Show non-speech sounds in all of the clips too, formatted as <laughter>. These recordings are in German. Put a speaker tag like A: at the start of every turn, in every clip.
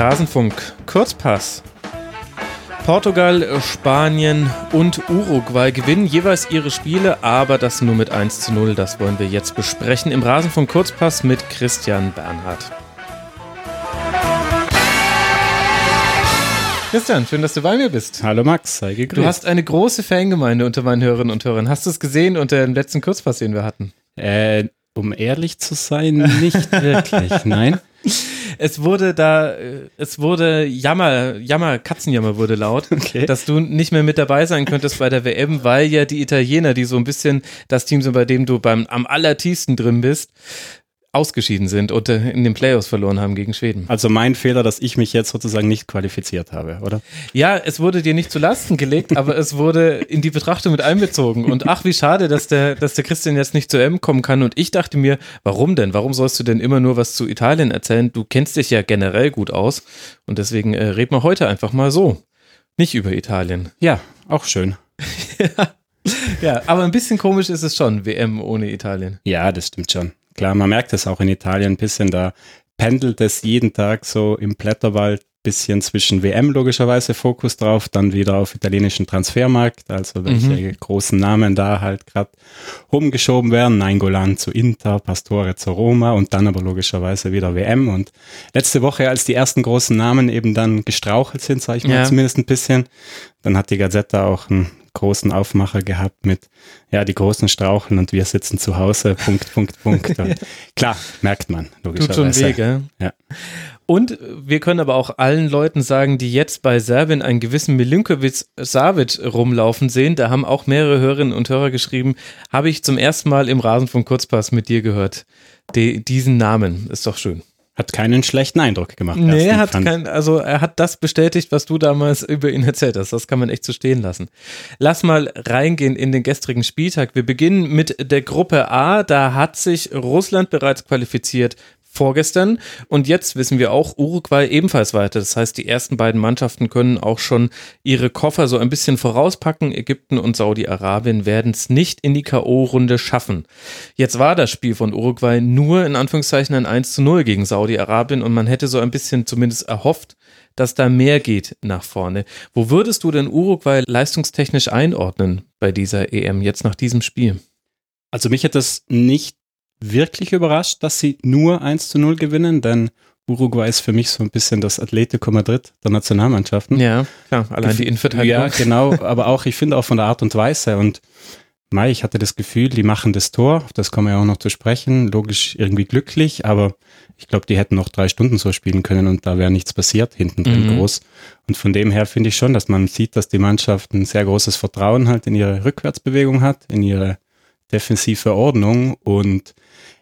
A: Rasenfunk Kurzpass. Portugal, Spanien und Uruguay gewinnen jeweils ihre Spiele, aber das nur mit 1 zu 0. Das wollen wir jetzt besprechen im Rasenfunk Kurzpass mit Christian Bernhard. Christian, schön, dass du bei mir bist.
B: Hallo Max, sei gegrüßt.
A: Du hast eine große Fangemeinde unter meinen Hörerinnen und Hörern. Hast du es gesehen unter dem letzten Kurzpass, den wir hatten?
B: Äh, um ehrlich zu sein, nicht <laughs> wirklich, nein. <laughs>
A: Es wurde da, äh, es wurde Jammer, Jammer, Katzenjammer wurde laut, okay. dass du nicht mehr mit dabei sein könntest bei der WM, weil ja die Italiener, die so ein bisschen das Team sind, bei dem du beim am allertiefsten drin bist, ausgeschieden sind und in den Playoffs verloren haben gegen Schweden.
B: Also mein Fehler, dass ich mich jetzt sozusagen nicht qualifiziert habe, oder?
A: Ja, es wurde dir nicht zu Lasten gelegt, aber es wurde in die Betrachtung mit einbezogen. Und ach, wie schade, dass der, dass der Christian jetzt nicht zu M kommen kann. Und ich dachte mir, warum denn? Warum sollst du denn immer nur was zu Italien erzählen? Du kennst dich ja generell gut aus. Und deswegen äh, reden wir heute einfach mal so. Nicht über Italien.
B: Ja, auch schön.
A: ja. <laughs> ja, aber ein bisschen komisch ist es schon, WM ohne Italien.
B: Ja, das stimmt schon. Klar, man merkt es auch in Italien ein bisschen, da pendelt es jeden Tag so im Blätterwald bisschen zwischen WM logischerweise Fokus drauf, dann wieder auf italienischen Transfermarkt, also welche mhm. großen Namen da halt gerade rumgeschoben werden, Nainggolan zu Inter, Pastore zu Roma und dann aber logischerweise wieder WM und letzte Woche, als die ersten großen Namen eben dann gestrauchelt sind, sage ich mal ja. zumindest ein bisschen, dann hat die Gazetta auch ein großen Aufmacher gehabt mit, ja, die großen Straucheln und wir sitzen zu Hause, <laughs> Punkt, Punkt, Punkt. klar, merkt man,
A: logischerweise. Tut schon weh, gell? Ja. Und wir können aber auch allen Leuten sagen, die jetzt bei Serbien einen gewissen Milinkovic Savic rumlaufen sehen, da haben auch mehrere Hörerinnen und Hörer geschrieben, habe ich zum ersten Mal im Rasen von Kurzpass mit dir gehört. Die, diesen Namen ist doch schön.
B: Hat keinen schlechten Eindruck gemacht.
A: Nee, er hat kein, also er hat das bestätigt, was du damals <laughs> über ihn erzählt hast. Das kann man echt so stehen lassen. Lass mal reingehen in den gestrigen Spieltag. Wir beginnen mit der Gruppe A. Da hat sich Russland bereits qualifiziert vorgestern. Und jetzt wissen wir auch, Uruguay ebenfalls weiter. Das heißt, die ersten beiden Mannschaften können auch schon ihre Koffer so ein bisschen vorauspacken. Ägypten und Saudi-Arabien werden es nicht in die K.O.-Runde schaffen. Jetzt war das Spiel von Uruguay nur in Anführungszeichen ein 1 zu 0 gegen Saudi-Arabien und man hätte so ein bisschen zumindest erhofft, dass da mehr geht nach vorne. Wo würdest du denn Uruguay leistungstechnisch einordnen bei dieser EM jetzt nach diesem Spiel?
B: Also mich hat das nicht wirklich überrascht, dass sie nur 1 zu 0 gewinnen, denn Uruguay ist für mich so ein bisschen das Atletico Madrid der Nationalmannschaften.
A: Ja, klar, allein die Innenverteidigung.
B: Ja, genau, aber auch, ich finde auch von der Art und Weise und Mai, ich hatte das Gefühl, die machen das Tor, das kommen wir ja auch noch zu sprechen, logisch irgendwie glücklich, aber ich glaube, die hätten noch drei Stunden so spielen können und da wäre nichts passiert, hinten drin mhm. groß. Und von dem her finde ich schon, dass man sieht, dass die Mannschaft ein sehr großes Vertrauen halt in ihre Rückwärtsbewegung hat, in ihre defensive Ordnung und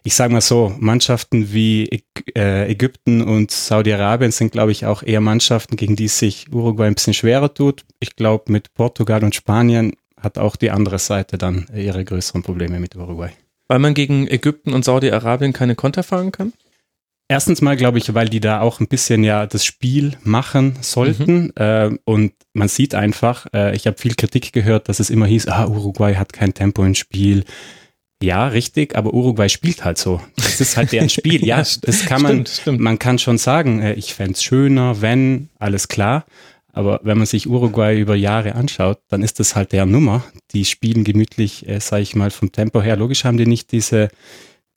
B: ich sage mal so, Mannschaften wie äh, Ägypten und Saudi-Arabien sind, glaube ich, auch eher Mannschaften, gegen die sich Uruguay ein bisschen schwerer tut. Ich glaube, mit Portugal und Spanien hat auch die andere Seite dann ihre größeren Probleme mit Uruguay.
A: Weil man gegen Ägypten und Saudi-Arabien keine Konter fahren kann?
B: Erstens mal glaube ich, weil die da auch ein bisschen ja das Spiel machen sollten. Mhm. Äh, und man sieht einfach, äh, ich habe viel Kritik gehört, dass es immer hieß, ah, Uruguay hat kein Tempo im Spiel. Ja, richtig, aber Uruguay spielt halt so. Das ist halt deren Spiel. <laughs> ja, das kann man, stimmt, stimmt. man kann schon sagen, äh, ich fände schöner, wenn, alles klar. Aber wenn man sich Uruguay über Jahre anschaut, dann ist das halt der Nummer. Die spielen gemütlich, äh, sage ich mal, vom Tempo her. Logisch haben die nicht diese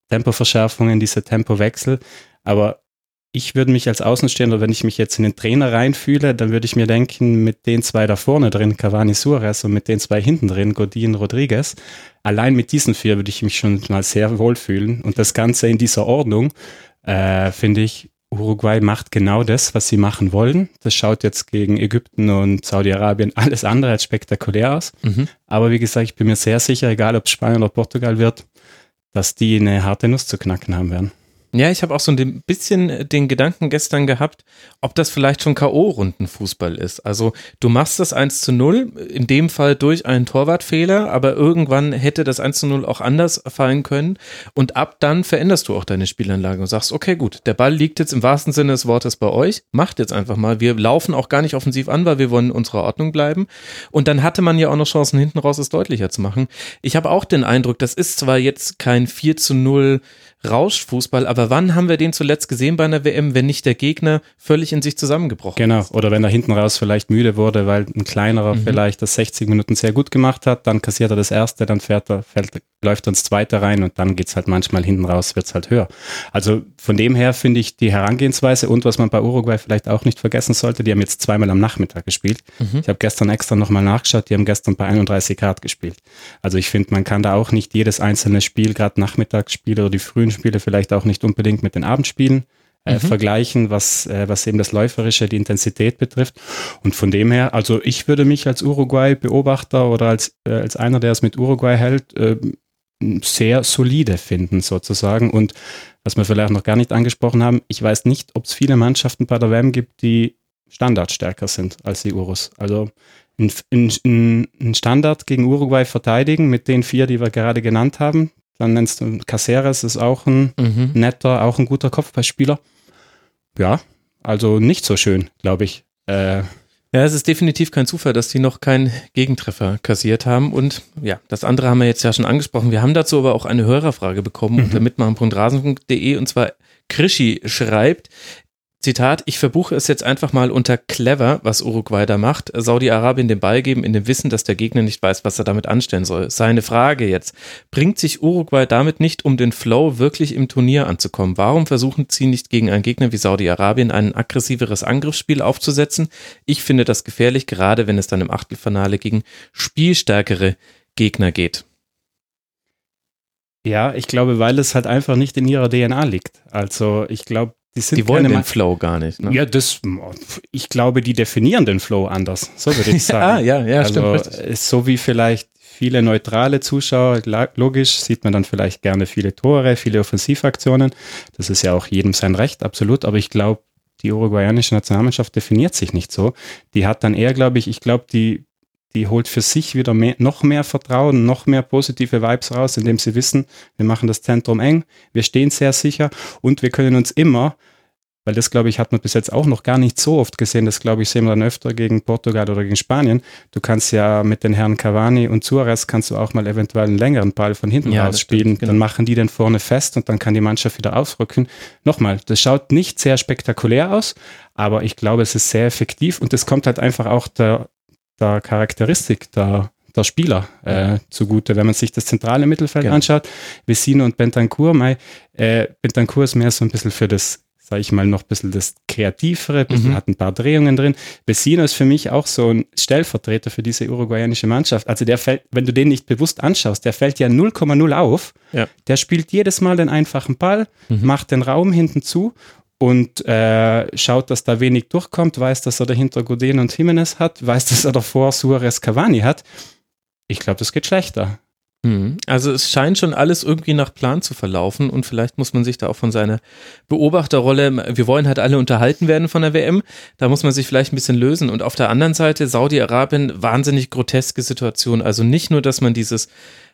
B: Tempoverschärfungen, diese Tempowechsel. Aber ich würde mich als Außenstehender, wenn ich mich jetzt in den Trainer reinfühle, dann würde ich mir denken, mit den zwei da vorne drin, Cavani Suarez und mit den zwei hinten drin, Godin Rodriguez, allein mit diesen vier würde ich mich schon mal sehr wohlfühlen. Und das Ganze in dieser Ordnung, äh, finde ich, Uruguay macht genau das, was sie machen wollen. Das schaut jetzt gegen Ägypten und Saudi-Arabien alles andere als spektakulär aus. Mhm. Aber wie gesagt, ich bin mir sehr sicher, egal ob es Spanien oder Portugal wird, dass die eine harte Nuss zu knacken haben werden.
A: Ja, ich habe auch so ein bisschen den Gedanken gestern gehabt, ob das vielleicht schon K.O.-Rundenfußball ist. Also du machst das 1 zu 0, in dem Fall durch einen Torwartfehler, aber irgendwann hätte das 1 zu 0 auch anders fallen können. Und ab dann veränderst du auch deine Spielanlage und sagst, okay, gut, der Ball liegt jetzt im wahrsten Sinne des Wortes bei euch, macht jetzt einfach mal. Wir laufen auch gar nicht offensiv an, weil wir wollen in unserer Ordnung bleiben. Und dann hatte man ja auch noch Chancen, hinten raus es deutlicher zu machen. Ich habe auch den Eindruck, das ist zwar jetzt kein 4 zu 0 Rauschfußball. Aber wann haben wir den zuletzt gesehen bei einer WM, wenn nicht der Gegner völlig in sich zusammengebrochen
B: genau. ist? Genau, oder wenn er hinten raus vielleicht müde wurde, weil ein kleinerer mhm. vielleicht das 60 Minuten sehr gut gemacht hat, dann kassiert er das erste, dann fährt er, fällt, läuft er ins zweite rein und dann geht es halt manchmal hinten raus, wird es halt höher. Also von dem her finde ich die Herangehensweise und was man bei Uruguay vielleicht auch nicht vergessen sollte, die haben jetzt zweimal am Nachmittag gespielt. Mhm. Ich habe gestern extra nochmal nachgeschaut, die haben gestern bei 31 Grad gespielt. Also ich finde, man kann da auch nicht jedes einzelne Spiel, gerade Nachmittagsspiele oder die frühen Spiele vielleicht auch nicht unbedingt mit den Abendspielen äh, mhm. vergleichen, was, äh, was eben das Läuferische, die Intensität betrifft. Und von dem her, also ich würde mich als Uruguay-Beobachter oder als, äh, als einer, der es mit Uruguay hält, äh, sehr solide finden sozusagen. Und was wir vielleicht noch gar nicht angesprochen haben, ich weiß nicht, ob es viele Mannschaften bei der WM gibt, die standardstärker sind als die Urus. Also ein Standard gegen Uruguay verteidigen mit den vier, die wir gerade genannt haben. Dann nennst du Caceres, ist auch ein mhm. netter, auch ein guter Kopfballspieler. Ja, also nicht so schön, glaube ich. Äh,
A: ja, es ist definitiv kein Zufall, dass die noch keinen Gegentreffer kassiert haben. Und ja, das andere haben wir jetzt ja schon angesprochen. Wir haben dazu aber auch eine Hörerfrage bekommen mhm. unter mitmachen.rasen.de und zwar Krischi schreibt, Zitat, ich verbuche es jetzt einfach mal unter clever, was Uruguay da macht. Saudi-Arabien den Ball geben in dem Wissen, dass der Gegner nicht weiß, was er damit anstellen soll. Seine Frage jetzt, bringt sich Uruguay damit nicht, um den Flow wirklich im Turnier anzukommen? Warum versuchen sie nicht gegen einen Gegner wie Saudi-Arabien ein aggressiveres Angriffsspiel aufzusetzen? Ich finde das gefährlich, gerade wenn es dann im Achtelfinale gegen spielstärkere Gegner geht.
B: Ja, ich glaube, weil es halt einfach nicht in ihrer DNA liegt. Also ich glaube,
A: die, die wollen den Flow gar nicht.
B: Ne? Ja, das, ich glaube, die definieren den Flow anders. So würde ich <laughs> sagen.
A: ah, ja, ja,
B: also, stimmt. Ist so wie vielleicht viele neutrale Zuschauer, logisch sieht man dann vielleicht gerne viele Tore, viele Offensivaktionen. Das ist ja auch jedem sein Recht, absolut. Aber ich glaube, die uruguayanische Nationalmannschaft definiert sich nicht so. Die hat dann eher, glaube ich, ich glaube, die, die holt für sich wieder mehr, noch mehr Vertrauen, noch mehr positive Vibes raus, indem sie wissen, wir machen das Zentrum eng, wir stehen sehr sicher und wir können uns immer, weil das glaube ich hat man bis jetzt auch noch gar nicht so oft gesehen, das glaube ich sehen wir dann öfter gegen Portugal oder gegen Spanien. Du kannst ja mit den Herren Cavani und Suarez kannst du auch mal eventuell einen längeren Ball von hinten ja, raus spielen, genau. dann machen die den vorne fest und dann kann die Mannschaft wieder aufrücken. Nochmal, das schaut nicht sehr spektakulär aus, aber ich glaube, es ist sehr effektiv und es kommt halt einfach auch der der Charakteristik der, der Spieler äh, zugute. Wenn man sich das zentrale Mittelfeld genau. anschaut, Vecino und Bentancur, mei, äh, Bentancur ist mehr so ein bisschen für das, sage ich mal, noch ein bisschen das Kreativere, bisschen, mhm. hat ein paar Drehungen drin. Vecino ist für mich auch so ein Stellvertreter für diese uruguayanische Mannschaft. Also der fällt, wenn du den nicht bewusst anschaust, der fällt ja 0,0 auf. Ja. Der spielt jedes Mal den einfachen Ball, mhm. macht den Raum hinten zu und äh, schaut, dass da wenig durchkommt, weiß, dass er dahinter Godin und Jimenez hat, weiß, dass er davor Suarez Cavani hat. Ich glaube, das geht schlechter.
A: Mhm. Also es scheint schon alles irgendwie nach Plan zu verlaufen und vielleicht muss man sich da auch von seiner Beobachterrolle, wir wollen halt alle unterhalten werden von der WM, da muss man sich vielleicht ein bisschen lösen. Und auf der anderen Seite Saudi-Arabien, wahnsinnig groteske Situation. Also nicht nur, dass man dieses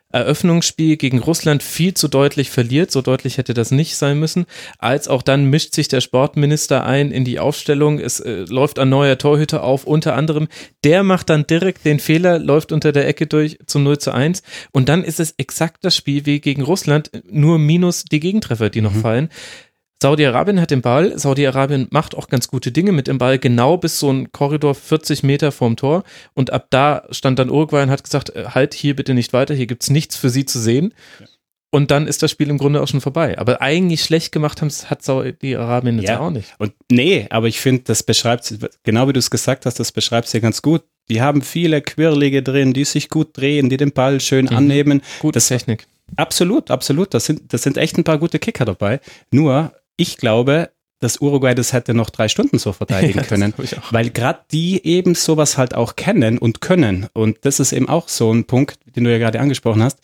A: Eröffnungsspiel gegen Russland viel zu deutlich verliert, so deutlich hätte das nicht sein müssen, als auch dann mischt sich der Sportminister ein in die Aufstellung, es äh, läuft ein neuer Torhüter auf, unter anderem, der macht dann direkt den Fehler, läuft unter der Ecke durch zum 0 zu 1 und dann ist es exakt das Spiel wie gegen Russland, nur minus die Gegentreffer, die noch mhm. fallen. Saudi-Arabien hat den Ball. Saudi-Arabien macht auch ganz gute Dinge mit dem Ball, genau bis so ein Korridor 40 Meter vorm Tor. Und ab da stand dann Uruguay und hat gesagt, äh, halt hier bitte nicht weiter, hier gibt's nichts für sie zu sehen. Ja. Und dann ist das Spiel im Grunde auch schon vorbei. Aber eigentlich schlecht gemacht haben, hat Saudi-Arabien jetzt ja. auch nicht.
B: Und nee, aber ich finde, das beschreibt, genau wie du es gesagt hast, das beschreibt sie ganz gut. Die haben viele Quirlige drin, die sich gut drehen, die den Ball schön mhm. annehmen.
A: Gute das, Technik.
B: Absolut, absolut. Das sind, das sind echt ein paar gute Kicker dabei. Nur, ich glaube, dass Uruguay das hätte noch drei Stunden so verteidigen <laughs> können, ja, weil gerade die eben sowas halt auch kennen und können. Und das ist eben auch so ein Punkt, den du ja gerade angesprochen hast.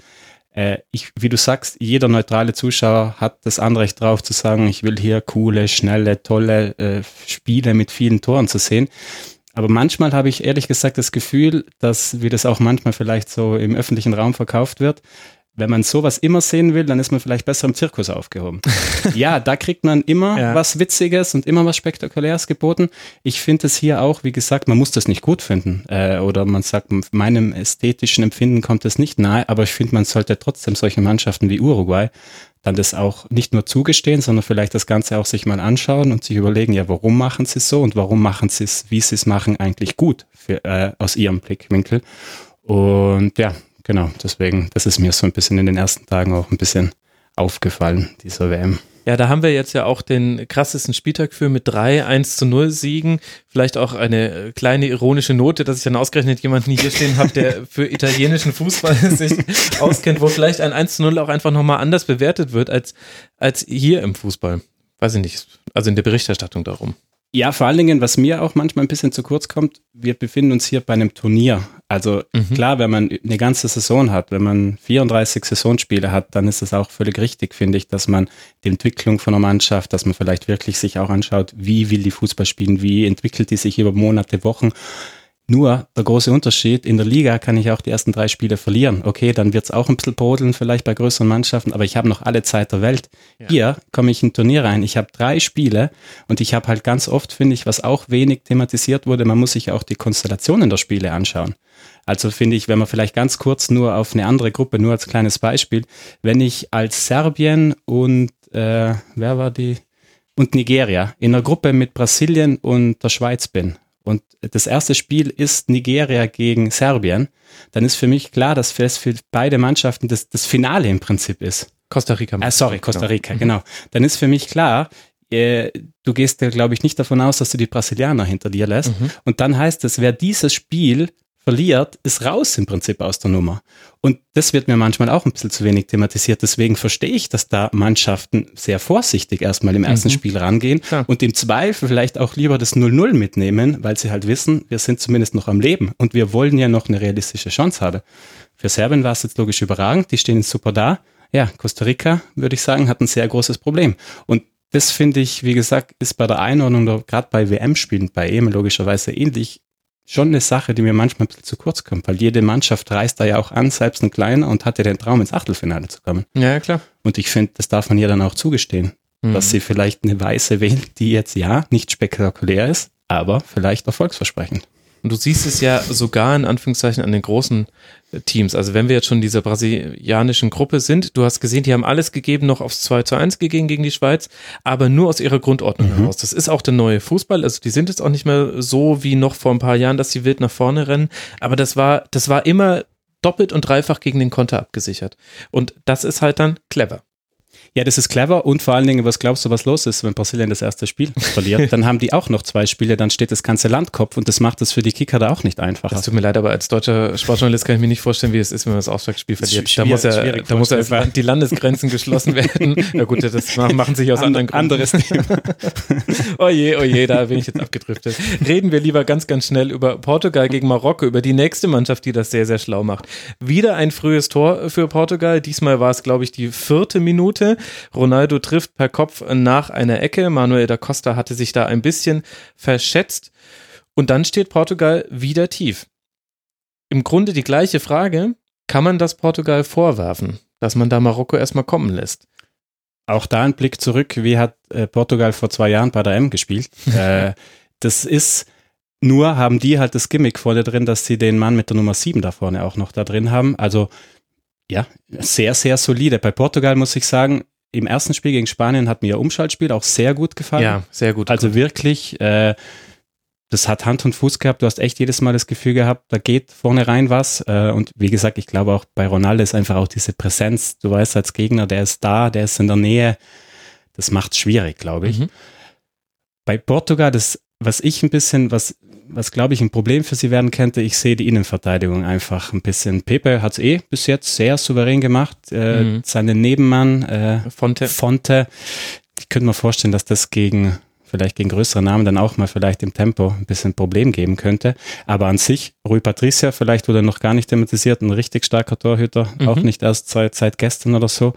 B: Äh, ich, wie du sagst, jeder neutrale Zuschauer hat das Anrecht drauf zu sagen, ich will hier coole, schnelle, tolle äh, Spiele mit vielen Toren zu sehen. Aber manchmal habe ich ehrlich gesagt das Gefühl, dass, wie das auch manchmal vielleicht so im öffentlichen Raum verkauft wird, wenn man sowas immer sehen will, dann ist man vielleicht besser im Zirkus aufgehoben. <laughs> ja, da kriegt man immer ja. was Witziges und immer was Spektakuläres geboten. Ich finde es hier auch, wie gesagt, man muss das nicht gut finden. Äh, oder man sagt, meinem ästhetischen Empfinden kommt es nicht nahe, aber ich finde, man sollte trotzdem solche Mannschaften wie Uruguay dann das auch nicht nur zugestehen, sondern vielleicht das Ganze auch sich mal anschauen und sich überlegen, ja, warum machen sie es so und warum machen sie es, wie sie es machen, eigentlich gut für, äh, aus ihrem Blickwinkel. Und ja, genau, deswegen, das ist mir so ein bisschen in den ersten Tagen auch ein bisschen aufgefallen, dieser WM.
A: Ja, da haben wir jetzt ja auch den krassesten Spieltag für mit drei 1 zu 0 Siegen. Vielleicht auch eine kleine ironische Note, dass ich dann ausgerechnet jemanden hier stehen habe, der <laughs> für italienischen Fußball <laughs> sich auskennt, wo vielleicht ein 1 zu 0 auch einfach nochmal anders bewertet wird als, als hier im Fußball. Weiß ich nicht. Also in der Berichterstattung darum.
B: Ja, vor allen Dingen, was mir auch manchmal ein bisschen zu kurz kommt, wir befinden uns hier bei einem Turnier. Also mhm. klar, wenn man eine ganze Saison hat, wenn man 34 Saisonspiele hat, dann ist es auch völlig richtig, finde ich, dass man die Entwicklung von einer Mannschaft, dass man vielleicht wirklich sich auch anschaut, wie will die Fußball spielen, wie entwickelt die sich über Monate, Wochen nur der große Unterschied, in der Liga kann ich auch die ersten drei Spiele verlieren. Okay, dann wird es auch ein bisschen brodeln vielleicht bei größeren Mannschaften, aber ich habe noch alle Zeit der Welt. Ja. Hier komme ich in ein Turnier rein, ich habe drei Spiele und ich habe halt ganz oft, finde ich, was auch wenig thematisiert wurde, man muss sich auch die Konstellationen der Spiele anschauen. Also finde ich, wenn man vielleicht ganz kurz nur auf eine andere Gruppe, nur als kleines Beispiel, wenn ich als Serbien und äh, wer war die? Und Nigeria in einer Gruppe mit Brasilien und der Schweiz bin und das erste Spiel ist Nigeria gegen Serbien, dann ist für mich klar, dass das für beide Mannschaften das, das Finale im Prinzip ist.
A: Costa Rica.
B: Ah, sorry, Costa Rica, genau. genau. Dann ist für mich klar, äh, du gehst ja, glaube ich, nicht davon aus, dass du die Brasilianer hinter dir lässt. Mhm. Und dann heißt es, wer dieses Spiel verliert, ist raus im Prinzip aus der Nummer. Und das wird mir manchmal auch ein bisschen zu wenig thematisiert. Deswegen verstehe ich, dass da Mannschaften sehr vorsichtig erstmal im ersten mhm. Spiel rangehen Klar. und im Zweifel vielleicht auch lieber das 0-0 mitnehmen, weil sie halt wissen, wir sind zumindest noch am Leben und wir wollen ja noch eine realistische Chance haben. Für Serbien war es jetzt logisch überragend, die stehen super da. Ja, Costa Rica, würde ich sagen, hat ein sehr großes Problem. Und das finde ich, wie gesagt, ist bei der Einordnung, gerade bei WM-Spielen, bei EM logischerweise ähnlich schon eine Sache, die mir manchmal ein bisschen zu kurz kommt, weil jede Mannschaft reist da ja auch an, selbst ein kleiner, und hatte den Traum, ins Achtelfinale zu kommen.
A: Ja, klar.
B: Und ich finde, das darf man ihr dann auch zugestehen, mhm. dass sie vielleicht eine Weiße wählt, die jetzt ja nicht spektakulär ist, aber vielleicht erfolgsversprechend.
A: Und du siehst es ja sogar in Anführungszeichen an den großen äh, Teams. Also wenn wir jetzt schon in dieser brasilianischen Gruppe sind, du hast gesehen, die haben alles gegeben, noch aufs 2 zu 1 gegeben gegen die Schweiz, aber nur aus ihrer Grundordnung mhm. heraus. Das ist auch der neue Fußball. Also die sind jetzt auch nicht mehr so wie noch vor ein paar Jahren, dass sie wild nach vorne rennen. Aber das war, das war immer doppelt und dreifach gegen den Konter abgesichert. Und das ist halt dann clever.
B: Ja, das ist clever und vor allen Dingen, was glaubst du, was los ist, wenn Brasilien das erste Spiel <laughs> verliert? Dann haben die auch noch zwei Spiele, dann steht das ganze Land Kopf und das macht es für die Kicker da auch nicht einfacher.
A: Das tut mir leid, aber als deutscher Sportjournalist kann ich mir nicht vorstellen, wie es ist, wenn man das Auftragsspiel verliert. Da muss ja, da muss ja die Landesgrenzen geschlossen werden. <laughs> Ja gut, das machen sich aus And, anderen Gründen.
B: Anderes Thema. <laughs>
A: oje, oje, da bin ich jetzt abgedriftet. Reden wir lieber ganz, ganz schnell über Portugal gegen Marokko, über die nächste Mannschaft, die das sehr, sehr schlau macht. Wieder ein frühes Tor für Portugal. Diesmal war es, glaube ich, die vierte Minute. Ronaldo trifft per Kopf nach einer Ecke. Manuel da Costa hatte sich da ein bisschen verschätzt. Und dann steht Portugal wieder tief. Im Grunde die gleiche Frage. Kann man das Portugal vorwerfen, dass man da Marokko erstmal kommen lässt?
B: Auch da ein Blick zurück. Wie hat äh, Portugal vor zwei Jahren bei der M gespielt? <laughs> äh, das ist nur haben die halt das Gimmick vorne drin, dass sie den Mann mit der Nummer 7 da vorne auch noch da drin haben. Also ja, sehr, sehr solide. Bei Portugal muss ich sagen, im ersten Spiel gegen Spanien hat mir ihr Umschaltspiel auch sehr gut gefallen.
A: Ja, sehr gut.
B: Also wirklich, äh, das hat Hand und Fuß gehabt. Du hast echt jedes Mal das Gefühl gehabt, da geht vorne rein was. Äh, und wie gesagt, ich glaube auch bei Ronaldo ist einfach auch diese Präsenz. Du weißt als Gegner, der ist da, der ist in der Nähe. Das macht es schwierig, glaube ich. Mhm. Bei Portugal, das, was ich ein bisschen, was was glaube ich ein Problem für sie werden könnte, ich sehe die Innenverteidigung einfach ein bisschen. Pepe hat es eh bis jetzt sehr souverän gemacht. Äh, mhm. Seinen Nebenmann äh, Fonte. Fonte. Ich könnte mir vorstellen, dass das gegen vielleicht gegen größere Namen dann auch mal vielleicht im Tempo ein bisschen Problem geben könnte. Aber an sich, Rui Patricia, vielleicht wurde noch gar nicht thematisiert, ein richtig starker Torhüter, mhm. auch nicht erst seit, seit gestern oder so.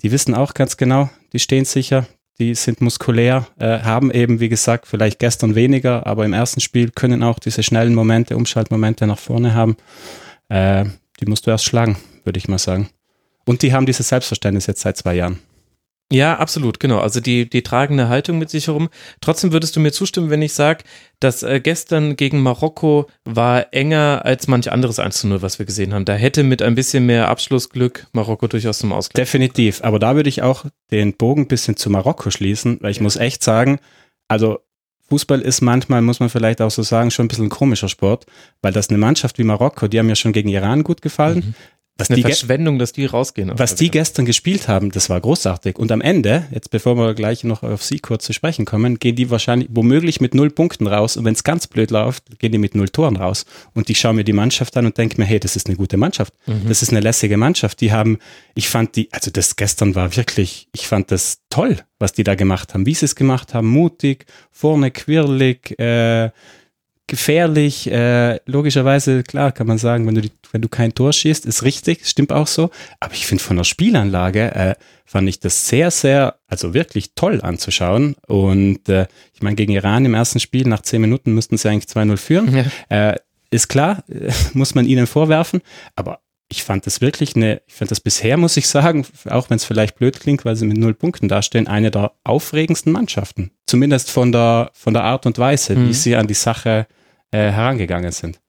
B: Die wissen auch ganz genau, die stehen sicher, die sind muskulär, äh, haben eben, wie gesagt, vielleicht gestern weniger, aber im ersten Spiel können auch diese schnellen Momente, Umschaltmomente nach vorne haben. Äh, die musst du erst schlagen, würde ich mal sagen. Und die haben dieses Selbstverständnis jetzt seit zwei Jahren.
A: Ja, absolut, genau. Also die, die tragende Haltung mit sich herum. Trotzdem würdest du mir zustimmen, wenn ich sage, dass äh, gestern gegen Marokko war enger als manch anderes 1 zu 0, was wir gesehen haben. Da hätte mit ein bisschen mehr Abschlussglück Marokko durchaus zum Ausgleich.
B: Definitiv. Aber da würde ich auch den Bogen ein bisschen zu Marokko schließen, weil ich ja. muss echt sagen, also Fußball ist manchmal, muss man vielleicht auch so sagen, schon ein bisschen ein komischer Sport, weil das eine Mannschaft wie Marokko, die haben ja schon gegen Iran gut gefallen. Mhm.
A: Was eine Verschwendung, dass die rausgehen.
B: Was die gestern gespielt haben, das war großartig. Und am Ende, jetzt bevor wir gleich noch auf sie kurz zu sprechen kommen, gehen die wahrscheinlich womöglich mit null Punkten raus. Und wenn es ganz blöd läuft, gehen die mit null Toren raus. Und ich schaue mir die Mannschaft an und denke mir, hey, das ist eine gute Mannschaft. Mhm. Das ist eine lässige Mannschaft. Die haben, ich fand die, also das gestern war wirklich, ich fand das toll, was die da gemacht haben. Wie sie es gemacht haben, mutig, vorne quirlig, äh, gefährlich. Äh, logischerweise, klar, kann man sagen, wenn du, die, wenn du kein Tor schießt, ist richtig, stimmt auch so. Aber ich finde von der Spielanlage äh, fand ich das sehr, sehr, also wirklich toll anzuschauen. Und äh, ich meine, gegen Iran im ersten Spiel, nach zehn Minuten müssten sie eigentlich 2-0 führen. Ja. Äh, ist klar, <laughs> muss man ihnen vorwerfen. Aber ich fand das wirklich eine, ich fand das bisher, muss ich sagen, auch wenn es vielleicht blöd klingt, weil sie mit null Punkten dastehen, eine der aufregendsten Mannschaften. Zumindest von der, von der Art und Weise, mhm. wie sie an die Sache äh, herangegangen sind.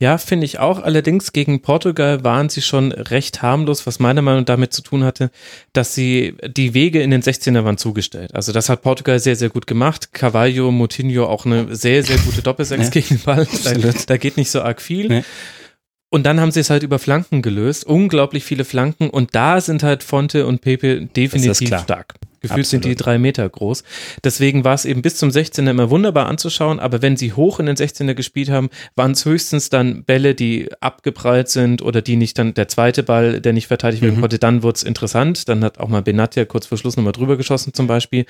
A: Ja, finde ich auch. Allerdings gegen Portugal waren sie schon recht harmlos, was meiner Meinung nach damit zu tun hatte, dass sie die Wege in den 16er waren zugestellt. Also das hat Portugal sehr, sehr gut gemacht. Cavallo, Moutinho auch eine sehr, sehr gute Doppelsechs <laughs> ja. gegen den Ball. Da, da, geht nicht so arg viel. Nee. Und dann haben sie es halt über Flanken gelöst. Unglaublich viele Flanken. Und da sind halt Fonte und Pepe definitiv stark. Gefühlt Absolut. sind die drei Meter groß. Deswegen war es eben bis zum 16er immer wunderbar anzuschauen, aber wenn sie hoch in den 16er gespielt haben, waren es höchstens dann Bälle, die abgeprallt sind oder die nicht dann der zweite Ball, der nicht verteidigt werden mhm. konnte, dann wurde es interessant. Dann hat auch mal Benatia kurz vor Schluss nochmal drüber geschossen zum Beispiel.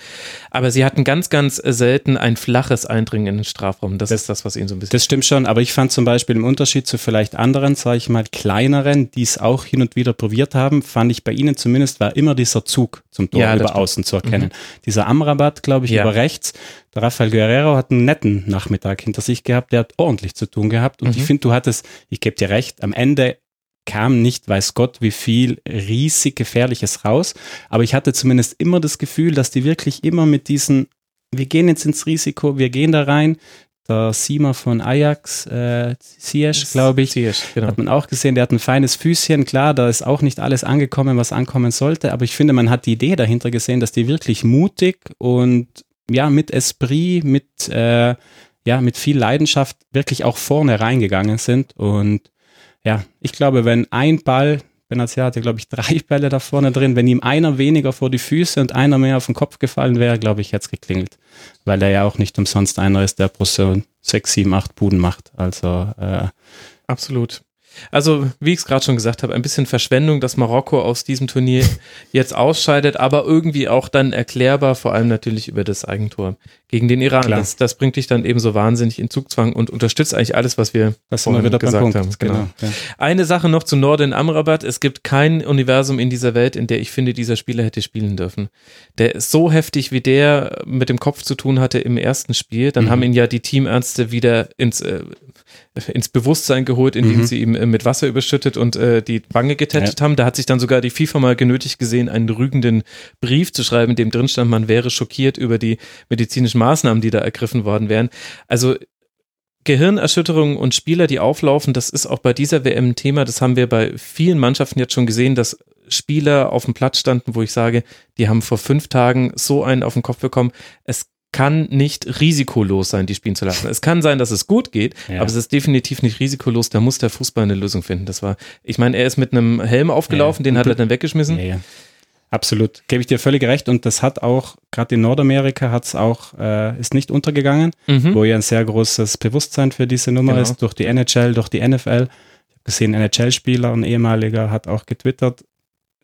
A: Aber sie hatten ganz, ganz selten ein flaches Eindringen in den Strafraum. Das, das ist das, was ihnen so ein bisschen.
B: Das stimmt schon, aber ich fand zum Beispiel im Unterschied zu vielleicht anderen, sage ich mal, kleineren, die es auch hin und wieder probiert haben, fand ich bei ihnen zumindest war immer dieser Zug zum Tor ja, über außen außen zu erkennen. Mhm. Dieser Amrabat, glaube ich, ja. über rechts. Der Rafael Guerrero hat einen netten Nachmittag hinter sich gehabt. Der hat ordentlich zu tun gehabt. Und mhm. ich finde, du hattest, ich gebe dir recht, am Ende kam nicht, weiß Gott, wie viel riesig Gefährliches raus. Aber ich hatte zumindest immer das Gefühl, dass die wirklich immer mit diesen, wir gehen jetzt ins Risiko, wir gehen da rein, der Siemer von Ajax, äh, Ziyech, glaube ich, Ziyech, genau. hat man auch gesehen, der hat ein feines Füßchen. Klar, da ist auch nicht alles angekommen, was ankommen sollte, aber ich finde, man hat die Idee dahinter gesehen, dass die wirklich mutig und ja, mit Esprit, mit, äh, ja, mit viel Leidenschaft wirklich auch vorne reingegangen sind. Und ja, ich glaube, wenn ein Ball Benatia hatte, glaube ich, drei <laughs> Bälle da vorne drin. Wenn ihm einer weniger vor die Füße und einer mehr auf den Kopf gefallen wäre, glaube ich, hätte es geklingelt. Weil er ja auch nicht umsonst einer ist, der pro sechs, sieben, acht Buden macht. Also äh,
A: Absolut. Also, wie ich es gerade schon gesagt habe, ein bisschen Verschwendung, dass Marokko aus diesem Turnier <laughs> jetzt ausscheidet, aber irgendwie auch dann erklärbar, vor allem natürlich über das Eigentor gegen den Iran. Das, das, bringt dich dann eben so wahnsinnig in Zugzwang und unterstützt eigentlich alles, was wir
B: das vorhin wieder gesagt haben.
A: Genau. genau ja. Eine Sache noch zu Norden Amrabat. Es gibt kein Universum in dieser Welt, in der ich finde, dieser Spieler hätte spielen dürfen. Der ist so heftig, wie der mit dem Kopf zu tun hatte im ersten Spiel. Dann mhm. haben ihn ja die Teamärzte wieder ins äh, ins Bewusstsein geholt, indem mhm. sie ihm äh, mit Wasser überschüttet und äh, die Wange getätschelt ja. haben. Da hat sich dann sogar die FIFA mal genötigt gesehen, einen rügenden Brief zu schreiben, in dem drin stand, man wäre schockiert über die medizinischen Maßnahmen, die da ergriffen worden wären. Also Gehirnerschütterungen und Spieler, die auflaufen, das ist auch bei dieser WM ein Thema. Das haben wir bei vielen Mannschaften jetzt schon gesehen, dass Spieler auf dem Platz standen, wo ich sage, die haben vor fünf Tagen so einen auf den Kopf bekommen. Es kann nicht risikolos sein, die spielen zu lassen. Es kann sein, dass es gut geht, ja. aber es ist definitiv nicht risikolos. Da muss der Fußball eine Lösung finden. Das war, ich meine, er ist mit einem Helm aufgelaufen, ja. den hat er dann weggeschmissen. Ja,
B: Absolut, gebe ich dir völlig recht. Und das hat auch, gerade in Nordamerika hat es auch, äh, ist nicht untergegangen, mhm. wo ja ein sehr großes Bewusstsein für diese Nummer genau. ist, durch die NHL, durch die NFL. Ich habe gesehen, NHL-Spieler, ein ehemaliger, hat auch getwittert,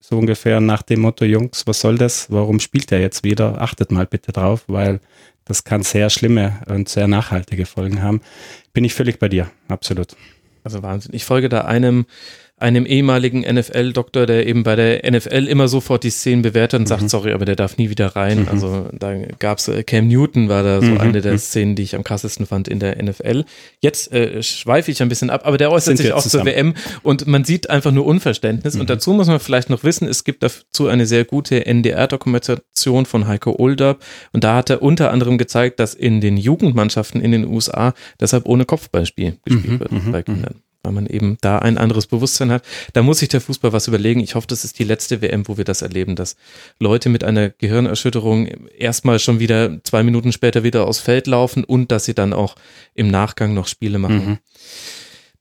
B: so ungefähr nach dem Motto, Jungs, was soll das? Warum spielt er jetzt wieder? Achtet mal bitte drauf, weil das kann sehr schlimme und sehr nachhaltige Folgen haben. Bin ich völlig bei dir, absolut.
A: Also Wahnsinn. Ich folge da einem einem ehemaligen NFL-Doktor, der eben bei der NFL immer sofort die Szenen bewertet und sagt, mhm. sorry, aber der darf nie wieder rein. Mhm. Also da gab es, äh, Cam Newton war da so mhm. eine der mhm. Szenen, die ich am krassesten fand in der NFL. Jetzt äh, schweife ich ein bisschen ab, aber der äußert sich auch zusammen. zur WM und man sieht einfach nur Unverständnis. Und mhm. dazu muss man vielleicht noch wissen, es gibt dazu eine sehr gute NDR-Dokumentation von Heiko Older und da hat er unter anderem gezeigt, dass in den Jugendmannschaften in den USA deshalb ohne Kopfballspiel gespielt mhm. wird bei Kindern weil man eben da ein anderes Bewusstsein hat. Da muss sich der Fußball was überlegen. Ich hoffe, das ist die letzte WM, wo wir das erleben, dass Leute mit einer Gehirnerschütterung erstmal schon wieder zwei Minuten später wieder aufs Feld laufen und dass sie dann auch im Nachgang noch Spiele machen. Mhm.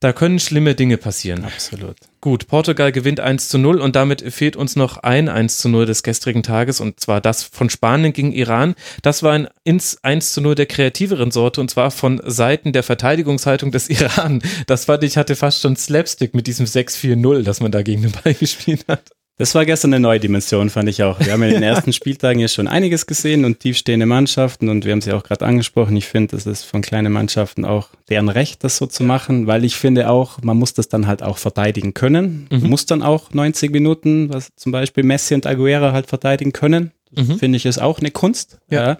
A: Da können schlimme Dinge passieren.
B: Absolut.
A: Gut, Portugal gewinnt 1 zu 0 und damit fehlt uns noch ein 1 zu 0 des gestrigen Tages und zwar das von Spanien gegen Iran. Das war ein ins 1 zu 0 der kreativeren Sorte und zwar von Seiten der Verteidigungshaltung des <laughs> Iran. Das fand ich hatte fast schon Slapstick mit diesem 6-4-0, das man da gegen den Ball <laughs> gespielt hat.
B: Das war gestern eine neue Dimension, fand ich auch. Wir haben in den <laughs> ersten Spieltagen ja schon einiges gesehen und tiefstehende Mannschaften und wir haben sie auch gerade angesprochen. Ich finde, das ist von kleinen Mannschaften auch deren Recht, das so zu machen, weil ich finde auch, man muss das dann halt auch verteidigen können. Mhm. Muss dann auch 90 Minuten, was zum Beispiel Messi und Aguera halt verteidigen können. Mhm. Finde ich ist auch eine Kunst. ja. ja.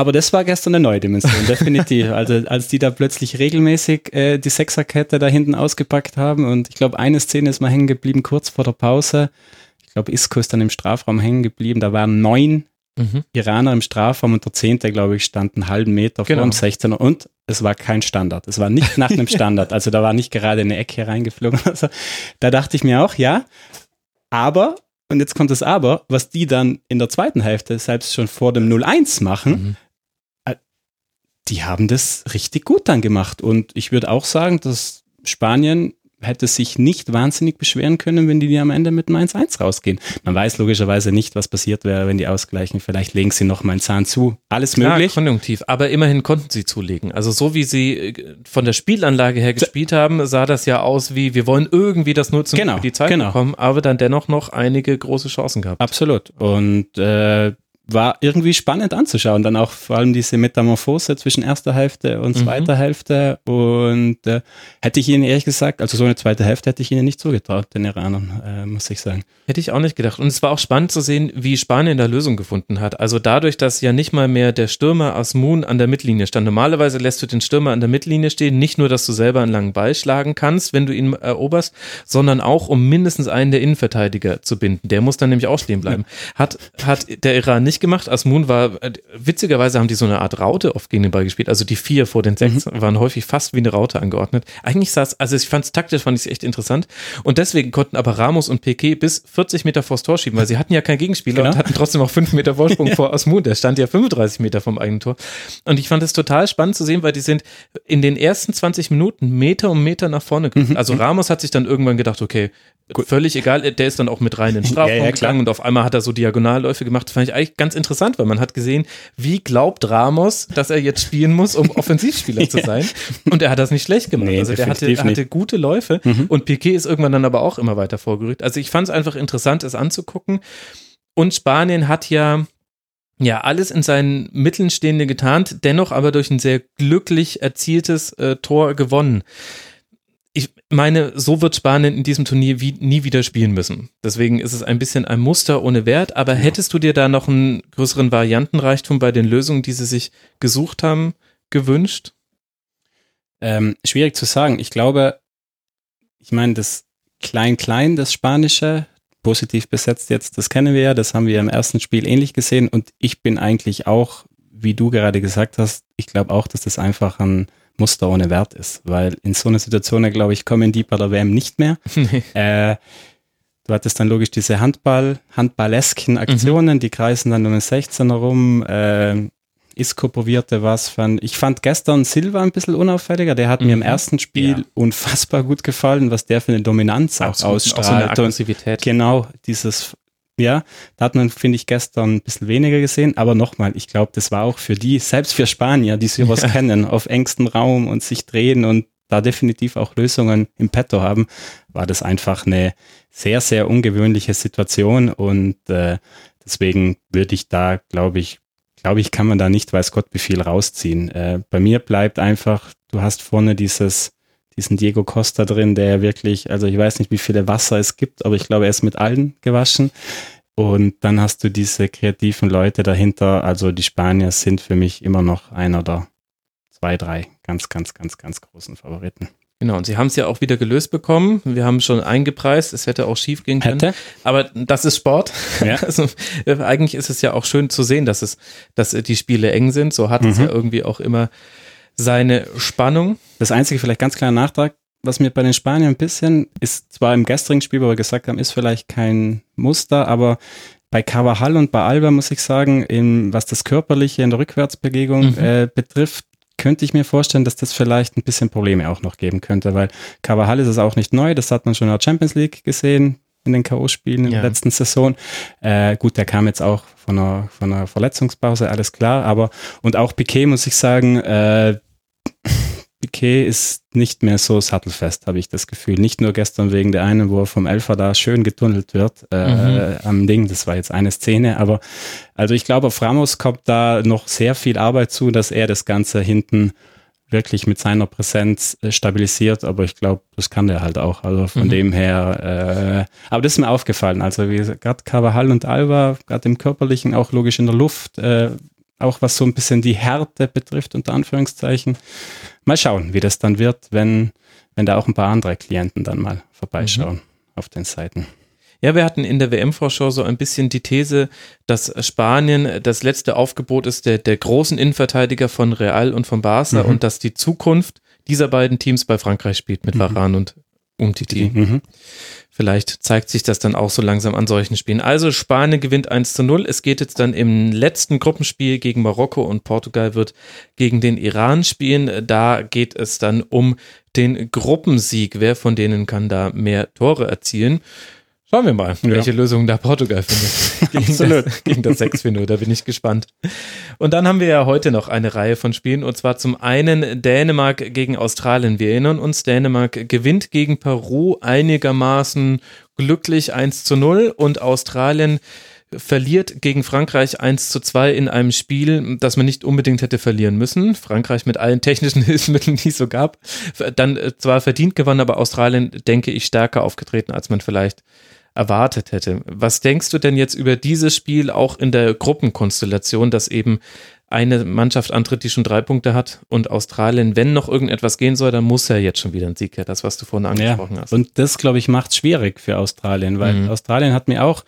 B: Aber das war gestern eine neue Dimension, definitiv. <laughs> Also als die da plötzlich regelmäßig äh, die Sechserkette da hinten ausgepackt haben und ich glaube, eine Szene ist mal hängen geblieben kurz vor der Pause. Ich glaube, Isco ist dann im Strafraum hängen geblieben. Da waren neun mhm. Iraner im Strafraum und der zehnte, glaube ich, stand einen halben Meter genau. vor dem 16er und es war kein Standard. Es war nicht nach einem <laughs> Standard. Also da war nicht gerade eine Ecke reingeflogen. Also, da dachte ich mir auch, ja, aber und jetzt kommt das Aber, was die dann in der zweiten Hälfte selbst schon vor dem 0-1 machen, mhm. Die haben das richtig gut dann gemacht. Und ich würde auch sagen, dass Spanien hätte sich nicht wahnsinnig beschweren können, wenn die am Ende mit einem 1-1 rausgehen. Man weiß logischerweise nicht, was passiert wäre, wenn die ausgleichen. Vielleicht legen sie noch mal einen Zahn zu. Alles Klar, möglich.
A: konjunktiv. Aber immerhin konnten sie zulegen. Also so wie sie äh, von der Spielanlage her gespielt haben, sah das ja aus wie, wir wollen irgendwie das nutzen,
B: genau,
A: die Zeit
B: genau.
A: bekommen, aber dann dennoch noch einige große Chancen gehabt.
B: Absolut. Und äh, war irgendwie spannend anzuschauen. Dann auch vor allem diese Metamorphose zwischen erster Hälfte und mhm. zweiter mhm. Hälfte. Und äh, hätte ich ihnen ehrlich gesagt, also so eine zweite Hälfte hätte ich ihnen nicht zugetraut, den Iranern, äh, muss ich sagen.
A: Hätte ich auch nicht gedacht. Und es war auch spannend zu sehen, wie Spanien da Lösung gefunden hat. Also dadurch, dass ja nicht mal mehr der Stürmer Asmun an der Mittellinie stand. Normalerweise lässt du den Stürmer an der Mittellinie stehen, nicht nur, dass du selber einen langen Ball schlagen kannst, wenn du ihn eroberst, sondern auch, um mindestens einen der Innenverteidiger zu binden. Der muss dann nämlich auch stehen bleiben. Hat, hat der Iran nicht gemacht. Asmun war, äh, witzigerweise haben die so eine Art Raute oft gegen den Ball gespielt. Also die vier vor den sechs mhm. waren häufig fast wie eine Raute angeordnet. Eigentlich saß, also ich fand es taktisch, fand ich es echt interessant. Und deswegen konnten aber Ramos und Piquet bis 40 Meter vors Tor schieben, weil sie hatten ja keinen Gegenspieler genau. und hatten trotzdem auch fünf Meter Vorsprung <laughs> ja. vor Asmun. Der stand ja 35 Meter vom eigenen Tor. Und ich fand es total spannend zu sehen, weil die sind in den ersten 20 Minuten Meter um Meter nach vorne gegangen. Mhm. Also Ramos hat sich dann irgendwann gedacht, okay, Gut. völlig egal, der ist dann auch mit rein in den Strafraum <laughs> ja, ja, gegangen und auf einmal hat er so Diagonalläufe gemacht. Das fand ich eigentlich ganz interessant, weil man hat gesehen, wie glaubt Ramos, dass er jetzt spielen muss, um <laughs> Offensivspieler zu sein. Und er hat das nicht schlecht gemacht. Nee, also der hatte, hatte gute Läufe mhm. und Piquet ist irgendwann dann aber auch immer weiter vorgerückt. Also ich fand es einfach interessant, es anzugucken. Und Spanien hat ja ja, alles in seinen Mitteln Stehende getan, dennoch aber durch ein sehr glücklich erzieltes äh, Tor gewonnen ich meine, so wird Spanien in diesem Turnier wie, nie wieder spielen müssen. Deswegen ist es ein bisschen ein Muster ohne Wert. Aber ja. hättest du dir da noch einen größeren Variantenreichtum bei den Lösungen, die sie sich gesucht haben, gewünscht?
B: Ähm, schwierig zu sagen. Ich glaube, ich meine, das Klein-Klein, das Spanische, positiv besetzt jetzt, das kennen wir ja, das haben wir im ersten Spiel ähnlich gesehen. Und ich bin eigentlich auch, wie du gerade gesagt hast, ich glaube auch, dass das einfach ein Muster ohne Wert ist, weil in so einer Situation, glaube ich, kommen die bei der WM nicht mehr. <laughs> äh, du hattest dann logisch diese Handball, Handballesken Aktionen, mhm. die kreisen dann um den 16 herum. Äh, Isco probierte was. Fand, ich fand gestern Silva ein bisschen unauffälliger. Der hat mhm. mir im mhm. ersten Spiel ja. unfassbar gut gefallen, was der für eine Dominanz auch ausstrahlt. Auch so eine
A: Aggressivität.
B: genau, dieses ja, da hat man, finde ich, gestern ein bisschen weniger gesehen. Aber nochmal, ich glaube, das war auch für die, selbst für Spanier, die sowas <laughs> ja. kennen, auf engstem Raum und sich drehen und da definitiv auch Lösungen im Petto haben, war das einfach eine sehr, sehr ungewöhnliche Situation. Und äh, deswegen würde ich da, glaube ich, glaube ich, kann man da nicht, weiß Gott, Befehl rausziehen. Äh, bei mir bleibt einfach, du hast vorne dieses diesen Diego Costa drin, der wirklich, also ich weiß nicht, wie viele Wasser es gibt, aber ich glaube, er ist mit allen gewaschen. Und dann hast du diese kreativen Leute dahinter. Also die Spanier sind für mich immer noch einer der zwei, drei ganz, ganz, ganz, ganz großen Favoriten.
A: Genau, und sie haben es ja auch wieder gelöst bekommen. Wir haben schon eingepreist, es hätte auch schief gehen können. Hätte. Aber das ist Sport. Ja. <laughs> Also, äh, eigentlich ist es ja auch schön zu sehen, dass es, dass die Spiele eng sind. So hat mhm. es ja irgendwie auch immer seine Spannung.
B: Das einzige, vielleicht ganz kleiner Nachtrag, was mir bei den Spaniern ein bisschen ist, zwar im gestrigen Spiel, wo wir gesagt haben, ist vielleicht kein Muster, aber bei Carvajal und bei Alba muss ich sagen, in, was das Körperliche in der Rückwärtsbewegung mhm. äh, betrifft, könnte ich mir vorstellen, dass das vielleicht ein bisschen Probleme auch noch geben könnte, weil Carvajal ist es auch nicht neu, das hat man schon in der Champions League gesehen, in den K.O.-Spielen in ja. der letzten Saison. Äh, gut, der kam jetzt auch von einer, von einer Verletzungspause, alles klar, aber und auch Piquet muss ich sagen, äh, Piquet ist nicht mehr so sattelfest, habe ich das Gefühl. Nicht nur gestern wegen der einen, wo er vom Elfer da schön getunnelt wird äh, mhm. am Ding. Das war jetzt eine Szene, aber also ich glaube, auf Ramos kommt da noch sehr viel Arbeit zu, dass er das Ganze hinten wirklich mit seiner Präsenz äh, stabilisiert, aber ich glaube, das kann der halt auch. Also von mhm. dem her, äh, aber das ist mir aufgefallen. Also wie gerade Carvajal und Alba, gerade im Körperlichen, auch logisch in der Luft, äh, auch was so ein bisschen die Härte betrifft, unter Anführungszeichen. Mal schauen, wie das dann wird, wenn, wenn da auch ein paar andere Klienten dann mal vorbeischauen mhm. auf den Seiten.
A: Ja, wir hatten in der WM-Vorschau so ein bisschen die These, dass Spanien das letzte Aufgebot ist der, der großen Innenverteidiger von Real und von Barca mhm. und dass die Zukunft dieser beiden Teams bei Frankreich spielt mit mhm. Varane und Umtiti. Mhm. Vielleicht zeigt sich das dann auch so langsam an solchen Spielen. Also Spanien gewinnt 1 zu 0. Es geht jetzt dann im letzten Gruppenspiel gegen Marokko und Portugal wird gegen den Iran spielen. Da geht es dann um den Gruppensieg. Wer von denen kann da mehr Tore erzielen? Schauen wir mal, ja. welche Lösung da Portugal findet. gegen, Absolut. Das, gegen das 6 0 da bin ich gespannt. Und dann haben wir ja heute noch eine Reihe von Spielen und zwar zum einen Dänemark gegen Australien. Wir erinnern uns, Dänemark gewinnt gegen Peru einigermaßen glücklich 1 zu 0 und Australien verliert gegen Frankreich 1 zu 2 in einem Spiel, das man nicht unbedingt hätte verlieren müssen. Frankreich mit allen technischen <laughs> Hilfsmitteln, die es so gab. Dann äh, zwar verdient gewonnen, aber Australien, denke ich, stärker aufgetreten, als man vielleicht erwartet hätte. Was denkst du denn jetzt über dieses Spiel auch in der Gruppenkonstellation, dass eben eine Mannschaft antritt, die schon drei Punkte hat und Australien, wenn noch irgendetwas gehen soll, dann muss er jetzt schon wieder ein Sieg her, das, was du vorhin angesprochen ja, hast.
B: Und das, glaube ich, macht es schwierig für Australien, weil mhm. Australien hat mir auch,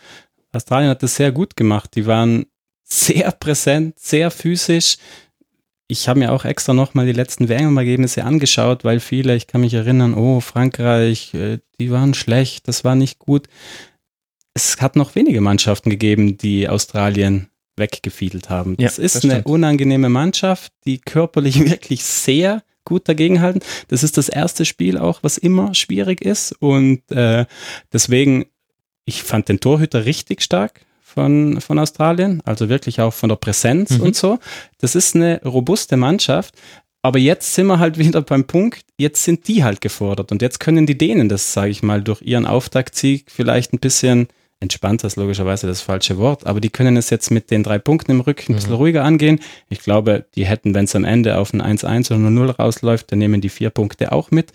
B: Australien hat das sehr gut gemacht. Die waren sehr präsent, sehr physisch, ich habe mir auch extra nochmal die letzten WM-Ergebnisse angeschaut, weil viele, ich kann mich erinnern, oh, Frankreich, äh, die waren schlecht, das war nicht gut. Es hat noch wenige Mannschaften gegeben, die Australien weggefiedelt haben. Das ja, ist das eine unangenehme Mannschaft, die körperlich <laughs> wirklich sehr gut dagegenhalten. Das ist das erste Spiel auch, was immer schwierig ist. Und äh, deswegen, ich fand den Torhüter richtig stark von, von Australien, also wirklich auch von der Präsenz mhm. und so. Das ist eine robuste Mannschaft. Aber jetzt sind wir halt <laughs> wieder beim Punkt, jetzt sind die halt gefordert und jetzt können die Dänen das, sage ich mal, durch ihren Auftaktsieg vielleicht ein bisschen entspannter ist logischerweise das falsche Wort, aber die können es jetzt mit den drei Punkten im Rücken ein bisschen mhm. ruhiger angehen. Ich glaube, die hätten, wenn es am Ende auf ein 1-1 oder 0 rausläuft, dann nehmen die vier Punkte auch mit.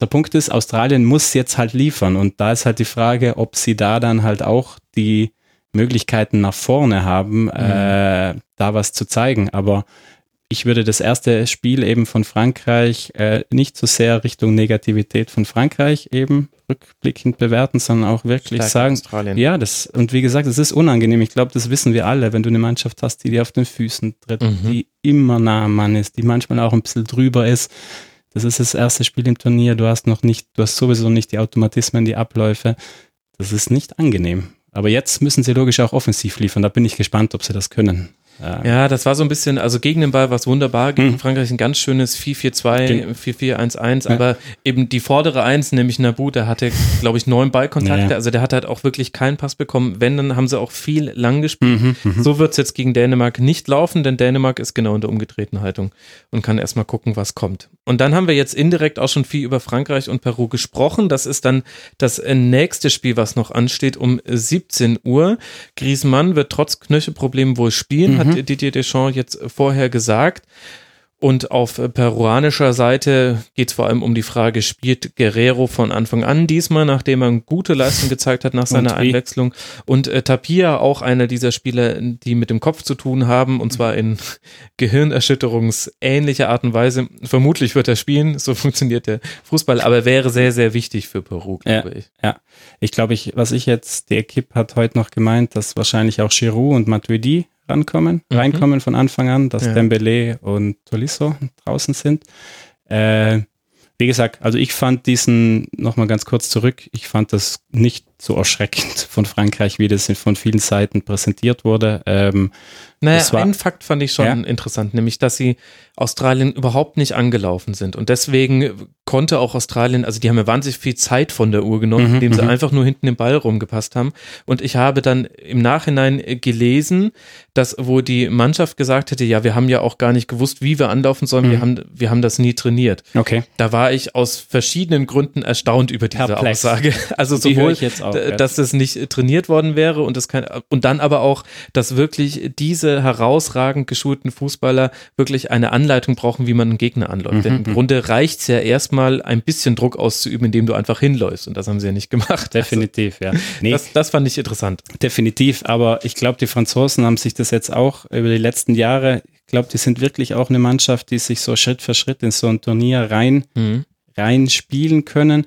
B: Der Punkt ist, Australien muss jetzt halt liefern und da ist halt die Frage, ob sie da dann halt auch die Möglichkeiten nach vorne haben, mhm. äh, da was zu zeigen. Aber ich würde das erste Spiel eben von Frankreich äh, nicht so sehr Richtung Negativität von Frankreich eben rückblickend bewerten, sondern auch wirklich Stärke sagen, Australien. ja, das, und wie gesagt, es ist unangenehm. Ich glaube, das wissen wir alle, wenn du eine Mannschaft hast, die dir auf den Füßen tritt, mhm. die immer nah am Mann ist, die manchmal auch ein bisschen drüber ist. Das ist das erste Spiel im Turnier. Du hast noch nicht, du hast sowieso nicht die Automatismen, die Abläufe. Das ist nicht angenehm. Aber jetzt müssen sie logisch auch offensiv liefern. Da bin ich gespannt, ob sie das können.
A: Ja. ja, das war so ein bisschen, also gegen den Ball war es wunderbar, gegen hm. Frankreich ein ganz schönes 4-4-2, 4-4-1-1, ja. aber eben die vordere Eins, nämlich Nabu, der hatte, glaube ich, neun Ballkontakte, ja, also der hat halt auch wirklich keinen Pass bekommen. Wenn, dann haben sie auch viel lang gespielt. Mhm, mhm. so wird es jetzt gegen Dänemark nicht laufen, denn Dänemark ist genau in der umgedrehten Haltung und kann erstmal gucken, was kommt. Und dann haben wir jetzt indirekt auch schon viel über Frankreich und Peru gesprochen. Das ist dann das nächste Spiel, was noch ansteht, um 17 Uhr. Griezmann wird trotz Knöchelproblemen wohl spielen, mhm. hat Didier Deschamps jetzt vorher gesagt. Und auf peruanischer Seite geht es vor allem um die Frage, spielt Guerrero von Anfang an diesmal, nachdem er eine gute Leistung gezeigt hat nach seiner Einwechslung. Und äh, Tapia, auch einer dieser Spieler, die mit dem Kopf zu tun haben, und zwar in gehirnerschütterungsähnlicher Art und Weise. Vermutlich wird er spielen, so funktioniert der Fußball, aber wäre sehr, sehr wichtig für Peru,
B: glaube ja, ich. Ja, ich glaube, ich, was ich jetzt, der Kipp hat heute noch gemeint, dass wahrscheinlich auch Giroud und Matuidi rankommen, mhm. reinkommen von Anfang an, dass ja. Dembele und Tolisso draußen sind. Äh, wie gesagt, also ich fand diesen, nochmal ganz kurz zurück, ich fand das nicht so erschreckend von Frankreich, wie das von vielen Seiten präsentiert wurde. Ähm,
A: naja, war, einen Fakt fand ich schon ja? interessant, nämlich, dass sie Australien überhaupt nicht angelaufen sind. Und deswegen konnte auch Australien, also die haben ja wahnsinnig viel Zeit von der Uhr genommen, mhm, indem sie mhm. einfach nur hinten im Ball rumgepasst haben. Und ich habe dann im Nachhinein gelesen, dass wo die Mannschaft gesagt hätte, ja, wir haben ja auch gar nicht gewusst, wie wir anlaufen sollen, mhm. wir, haben, wir haben das nie trainiert.
B: Okay.
A: Da war ich aus verschiedenen Gründen erstaunt über diese Perplex. Aussage. <laughs> Also sowohl, auch, dass es nicht trainiert worden wäre und das kein, und dann aber auch, dass wirklich diese herausragend geschulten Fußballer wirklich eine Anleitung brauchen, wie man einen Gegner anläuft. Mhm. Denn im mhm. Grunde reicht es ja erstmal ein bisschen Druck auszuüben, indem du einfach hinläufst und das haben sie ja nicht gemacht.
B: Definitiv,
A: also, ja. Nee, das, das fand ich interessant.
B: Definitiv, aber ich glaube, die Franzosen haben sich das jetzt auch über die letzten Jahre, ich glaube, die sind wirklich auch eine Mannschaft, die sich so Schritt für Schritt in so ein Turnier rein, mhm. rein spielen können.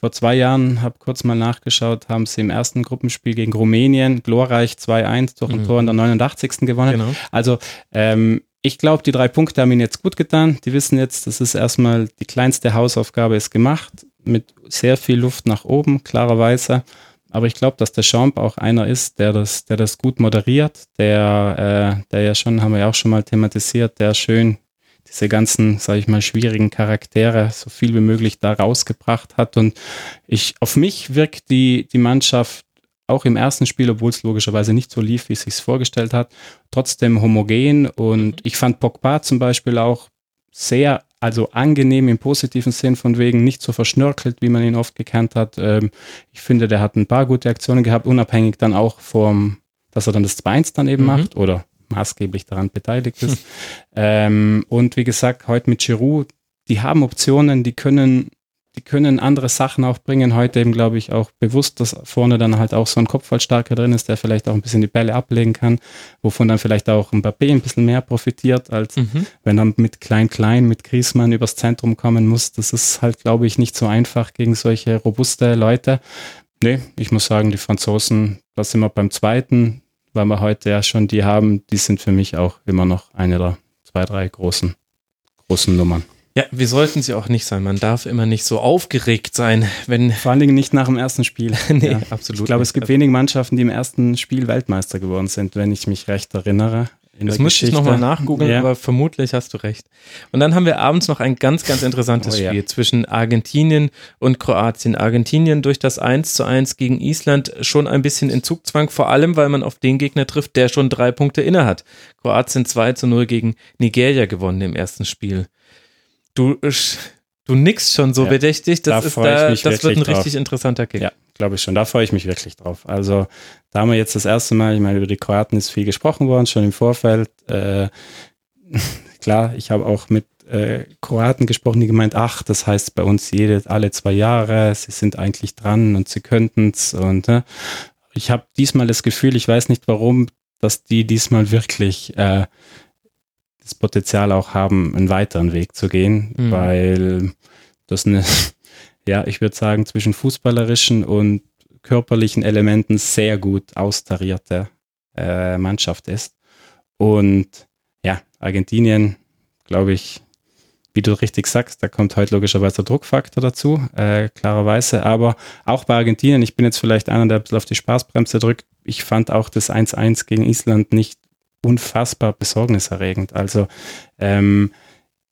B: Vor zwei Jahren, habe kurz mal nachgeschaut, haben sie im ersten Gruppenspiel gegen Rumänien glorreich 2-1 durch ein mhm. Tor in der 89. gewonnen. Genau. Also ähm, ich glaube, die drei Punkte haben ihnen jetzt gut getan. Die wissen jetzt, das ist erstmal die kleinste Hausaufgabe ist gemacht, mit sehr viel Luft nach oben, klarerweise. Aber ich glaube, dass der Champ auch einer ist, der das, der das gut moderiert, der, äh, der ja schon, haben wir ja auch schon mal thematisiert, der schön diese ganzen, sage ich mal, schwierigen Charaktere so viel wie möglich da rausgebracht hat. Und ich, auf mich wirkt die, die Mannschaft auch im ersten Spiel, obwohl es logischerweise nicht so lief, wie es sich vorgestellt hat, trotzdem homogen. Und mhm. ich fand Pogba zum Beispiel auch sehr, also angenehm im positiven Sinn, von wegen nicht so verschnörkelt, wie man ihn oft gekannt hat. Ähm, ich finde, der hat ein paar gute Aktionen gehabt, unabhängig dann auch vom, dass er dann das 2-1 dann eben mhm. macht oder maßgeblich daran beteiligt ist. Hm. <laughs> Ähm, und wie gesagt, heute mit Giroud, die haben Optionen, die können, die können andere Sachen auch bringen. Heute eben, glaube ich, auch bewusst, dass vorne dann halt auch so ein Kopfballstarker drin ist, der vielleicht auch ein bisschen die Bälle ablegen kann, wovon dann vielleicht auch ein Mbappé ein bisschen mehr profitiert, als mhm. wenn er mit Klein-Klein, mit Griezmann übers Zentrum kommen muss. Das ist halt, glaube ich, nicht so einfach gegen solche robuste Leute. Nee, ich muss sagen, die Franzosen, da sind wir beim zweiten, weil wir heute ja schon die haben, die sind für mich auch immer noch eine der zwei, drei großen, großen Nummern.
A: Ja, wir sollten sie auch nicht sein. Man darf immer nicht so aufgeregt sein, wenn.
B: Vor allen Dingen nicht nach dem ersten Spiel. <laughs>
A: nee, ja. absolut.
B: Ich glaube, es gibt wenige Mannschaften, die im ersten Spiel Weltmeister geworden sind, wenn ich mich recht erinnere
A: das müsste ich nochmal nachgoogeln, ja. aber vermutlich hast du recht. Und dann haben wir abends noch ein ganz, ganz interessantes oh, Spiel ja. zwischen Argentinien und Kroatien. Argentinien durch das 1 zu 1 gegen Island schon ein bisschen in Zugzwang, vor allem, weil man auf den Gegner trifft, der schon drei Punkte inne hat. Kroatien 2 zu 0 gegen Nigeria gewonnen im ersten Spiel. Du, du nickst schon so ja, bedächtig, das, da ist da, das wird ein drauf. richtig interessanter Kick.
B: Ja, glaube ich schon. Da freue ich mich wirklich drauf. Also da haben wir jetzt das erste Mal, ich meine, über die Kroaten ist viel gesprochen worden, schon im Vorfeld. Äh, <laughs> klar, ich habe auch mit äh, Kroaten gesprochen, die gemeint, ach, das heißt bei uns jede, alle zwei Jahre, sie sind eigentlich dran und sie könnten es. Und äh, ich habe diesmal das Gefühl, ich weiß nicht warum, dass die diesmal wirklich äh, das Potenzial auch haben, einen weiteren Weg zu gehen, mhm. weil das eine <laughs> ja, ich würde sagen, zwischen fußballerischen und körperlichen Elementen sehr gut austarierte äh, Mannschaft ist. Und ja, Argentinien, glaube ich, wie du richtig sagst, da kommt heute logischerweise der Druckfaktor dazu, äh, klarerweise. Aber auch bei Argentinien, ich bin jetzt vielleicht einer, der ein bisschen auf die Spaßbremse drückt. Ich fand auch das 1-1 gegen Island nicht unfassbar besorgniserregend. Also ähm,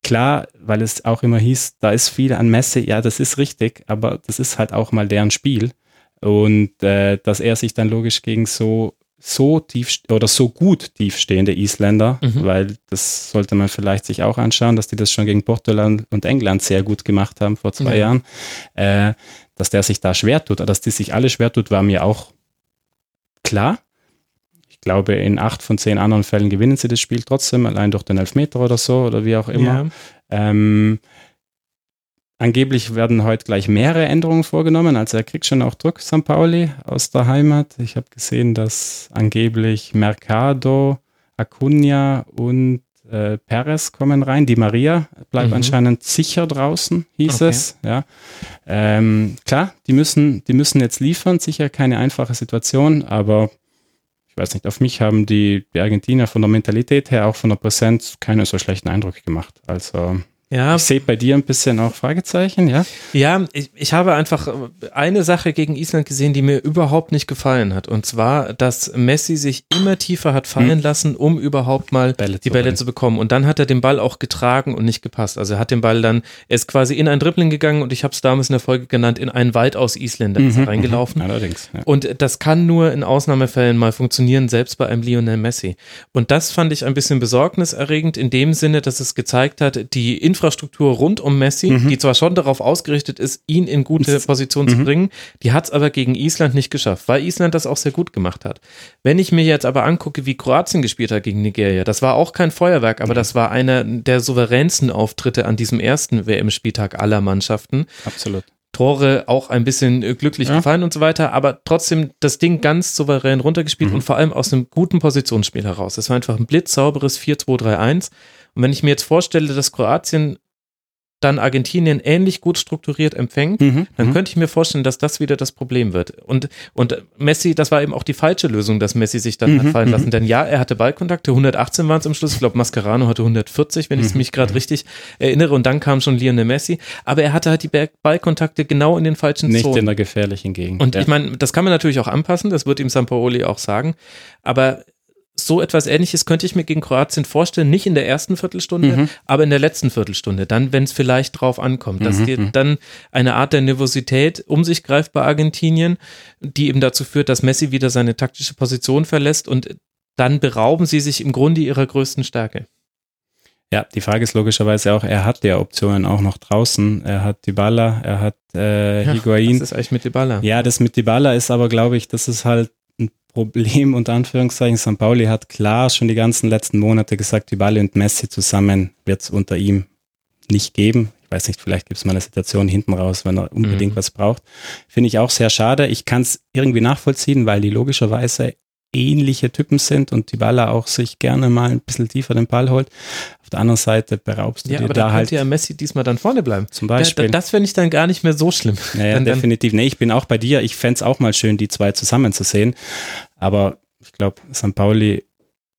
B: klar, weil es auch immer hieß, da ist viel an Messe, ja, das ist richtig, aber das ist halt auch mal deren Spiel. Und äh, dass er sich dann logisch gegen so so tief oder so gut tiefstehende Isländer, mhm. weil das sollte man vielleicht sich auch anschauen, dass die das schon gegen Portugal und England sehr gut gemacht haben vor zwei mhm. Jahren, äh, dass der sich da schwer tut, dass die sich alle schwer tut, war mir auch klar glaube, in acht von zehn anderen Fällen gewinnen sie das Spiel trotzdem, allein durch den Elfmeter oder so oder wie auch immer. Ja. Ähm, angeblich werden heute gleich mehrere Änderungen vorgenommen. Also er kriegt schon auch Druck, St. Pauli aus der Heimat. Ich habe gesehen, dass angeblich Mercado, Acuna und äh, Perez kommen rein. Die Maria bleibt mhm. anscheinend sicher draußen, hieß okay. es. Ja. Ähm, klar, die müssen, die müssen jetzt liefern. Sicher keine einfache Situation, aber ich weiß nicht, auf mich haben die, die Argentinier von der Mentalität her, auch von der Präsenz, keine so schlechten Eindrücke gemacht. Also ja. Ich sehe bei dir ein bisschen auch Fragezeichen, ja?
A: Ja, ich, ich habe einfach eine Sache gegen Island gesehen, die mir überhaupt nicht gefallen hat. Und zwar, dass Messi sich immer tiefer hat fallen hm. lassen, um überhaupt mal Bälle die Bälle zu bekommen. Und dann hat er den Ball auch getragen und nicht gepasst. Also er hat den Ball dann, er ist quasi in ein Dribbling gegangen und ich habe es damals in der Folge genannt, in einen weitaus Isländer mhm, ist reingelaufen. Mhm, allerdings. Ja. Und das kann nur in Ausnahmefällen mal funktionieren, selbst bei einem Lionel Messi. Und das fand ich ein bisschen besorgniserregend in dem Sinne, dass es gezeigt hat, die Infrastruktur rund um Messi, mhm. die zwar schon darauf ausgerichtet ist, ihn in gute Position zu mhm. bringen, die hat es aber gegen Island nicht geschafft, weil Island das auch sehr gut gemacht hat. Wenn ich mir jetzt aber angucke, wie Kroatien gespielt hat gegen Nigeria, das war auch kein Feuerwerk, aber das war einer der souveränsten Auftritte an diesem ersten WM-Spieltag aller Mannschaften.
B: Absolut.
A: Tore auch ein bisschen äh, glücklich ja. gefallen und so weiter, aber trotzdem das Ding ganz souverän runtergespielt mhm. und vor allem aus einem guten Positionsspiel heraus. Es war einfach ein blitzsauberes 4-2-3-1 und wenn ich mir jetzt vorstelle, dass Kroatien dann Argentinien ähnlich gut strukturiert empfängt, mhm, dann mhm. könnte ich mir vorstellen, dass das wieder das Problem wird. Und, und Messi, das war eben auch die falsche Lösung, dass Messi sich dann mhm, hat fallen lassen. Mhm. Denn ja, er hatte Ballkontakte, 118 waren es am Schluss. Ich glaube, Mascherano hatte 140, wenn ich mhm, mich gerade richtig erinnere. Und dann kam schon Lionel Messi. Aber er hatte halt die Ballkontakte genau in den falschen
B: Nicht
A: Zonen.
B: Nicht in der gefährlichen Gegend.
A: Und ja. ich meine, das kann man natürlich auch anpassen, das wird ihm Sampaoli auch sagen. Aber so etwas ähnliches könnte ich mir gegen Kroatien vorstellen, nicht in der ersten Viertelstunde, mhm. aber in der letzten Viertelstunde, dann, wenn es vielleicht drauf ankommt, dass mhm. mhm. dann eine Art der Nervosität um sich greift bei Argentinien, die eben dazu führt, dass Messi wieder seine taktische Position verlässt und dann berauben sie sich im Grunde ihrer größten Stärke.
B: Ja, die Frage ist logischerweise auch, er hat ja Optionen auch noch draußen. Er hat Dybala, er hat äh, Higuain.
A: Was ist eigentlich mit Dybala?
B: Ja, das mit Dybala ist aber, glaube ich, das ist halt Problem, unter Anführungszeichen. St. Pauli hat klar schon die ganzen letzten Monate gesagt, Dybala und Messi zusammen wird es unter ihm nicht geben. Ich weiß nicht, vielleicht gibt es mal eine Situation hinten raus, wenn er unbedingt mhm. was braucht. Finde ich auch sehr schade. Ich kann es irgendwie nachvollziehen, weil die logischerweise ähnliche Typen sind und die Baller auch sich gerne mal ein bisschen tiefer den Ball holt. Auf der anderen Seite beraubst du ja, dir aber da, da halt.
A: ja Messi diesmal dann vorne bleiben.
B: Zum Beispiel.
A: Da, das finde ich dann gar nicht mehr so schlimm.
B: Naja,
A: dann,
B: definitiv. Nee, ich bin auch bei dir. Ich fände es auch mal schön, die zwei zusammen zu sehen. Aber ich glaube, St. Pauli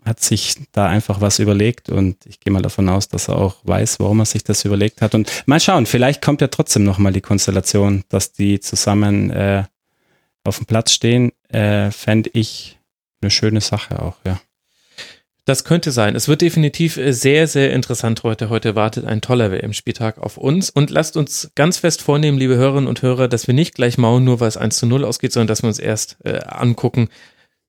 B: hat sich da einfach was überlegt und ich gehe mal davon aus, dass er auch weiß, warum er sich das überlegt hat. Und mal schauen, vielleicht kommt ja trotzdem nochmal die Konstellation, dass die zusammen äh, auf dem Platz stehen, äh, fände ich eine schöne Sache auch, ja.
A: Das könnte sein. Es wird definitiv äh, sehr, sehr interessant heute. Heute wartet ein toller WM-Spieltag auf uns. Und lasst uns ganz fest vornehmen, liebe Hörerinnen und Hörer, dass wir nicht gleich mauen, nur weil es 1 zu 0 ausgeht, sondern dass wir uns erst äh, angucken,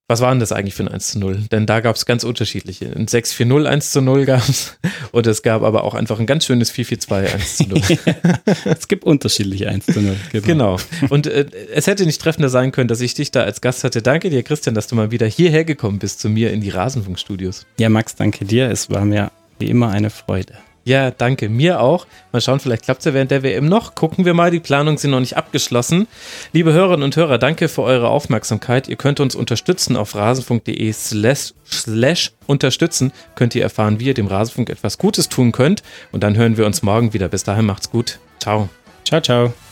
A: was war denn das eigentlich für ein 1 zu 0? Denn da gab es ganz unterschiedliche. Ein 6-4-0 1 zu 0 gab es und es gab aber auch einfach ein ganz schönes 4-4-2 1 zu 0. <laughs>
B: es gibt unterschiedliche 1 zu 0.
A: Genau. genau. Und äh, es hätte nicht treffender sein können, dass ich dich da als Gast hatte. Danke dir, Christian, dass du mal wieder hierher gekommen bist zu mir in die Rasenfunkstudios.
B: Ja, Max, danke dir. Es war mir wie immer eine Freude.
A: Ja, danke. Mir auch. Mal schauen, vielleicht klappt es ja während der WM noch. Gucken wir mal, die Planungen sind noch nicht abgeschlossen. Liebe Hörerinnen und Hörer, danke für eure Aufmerksamkeit. Ihr könnt uns unterstützen auf rasenfunk.de slash, unterstützen. Könnt ihr erfahren, wie ihr dem Rasenfunk etwas Gutes tun könnt. Und dann hören wir uns morgen wieder. Bis dahin macht's gut. Ciao.
B: Ciao, ciao.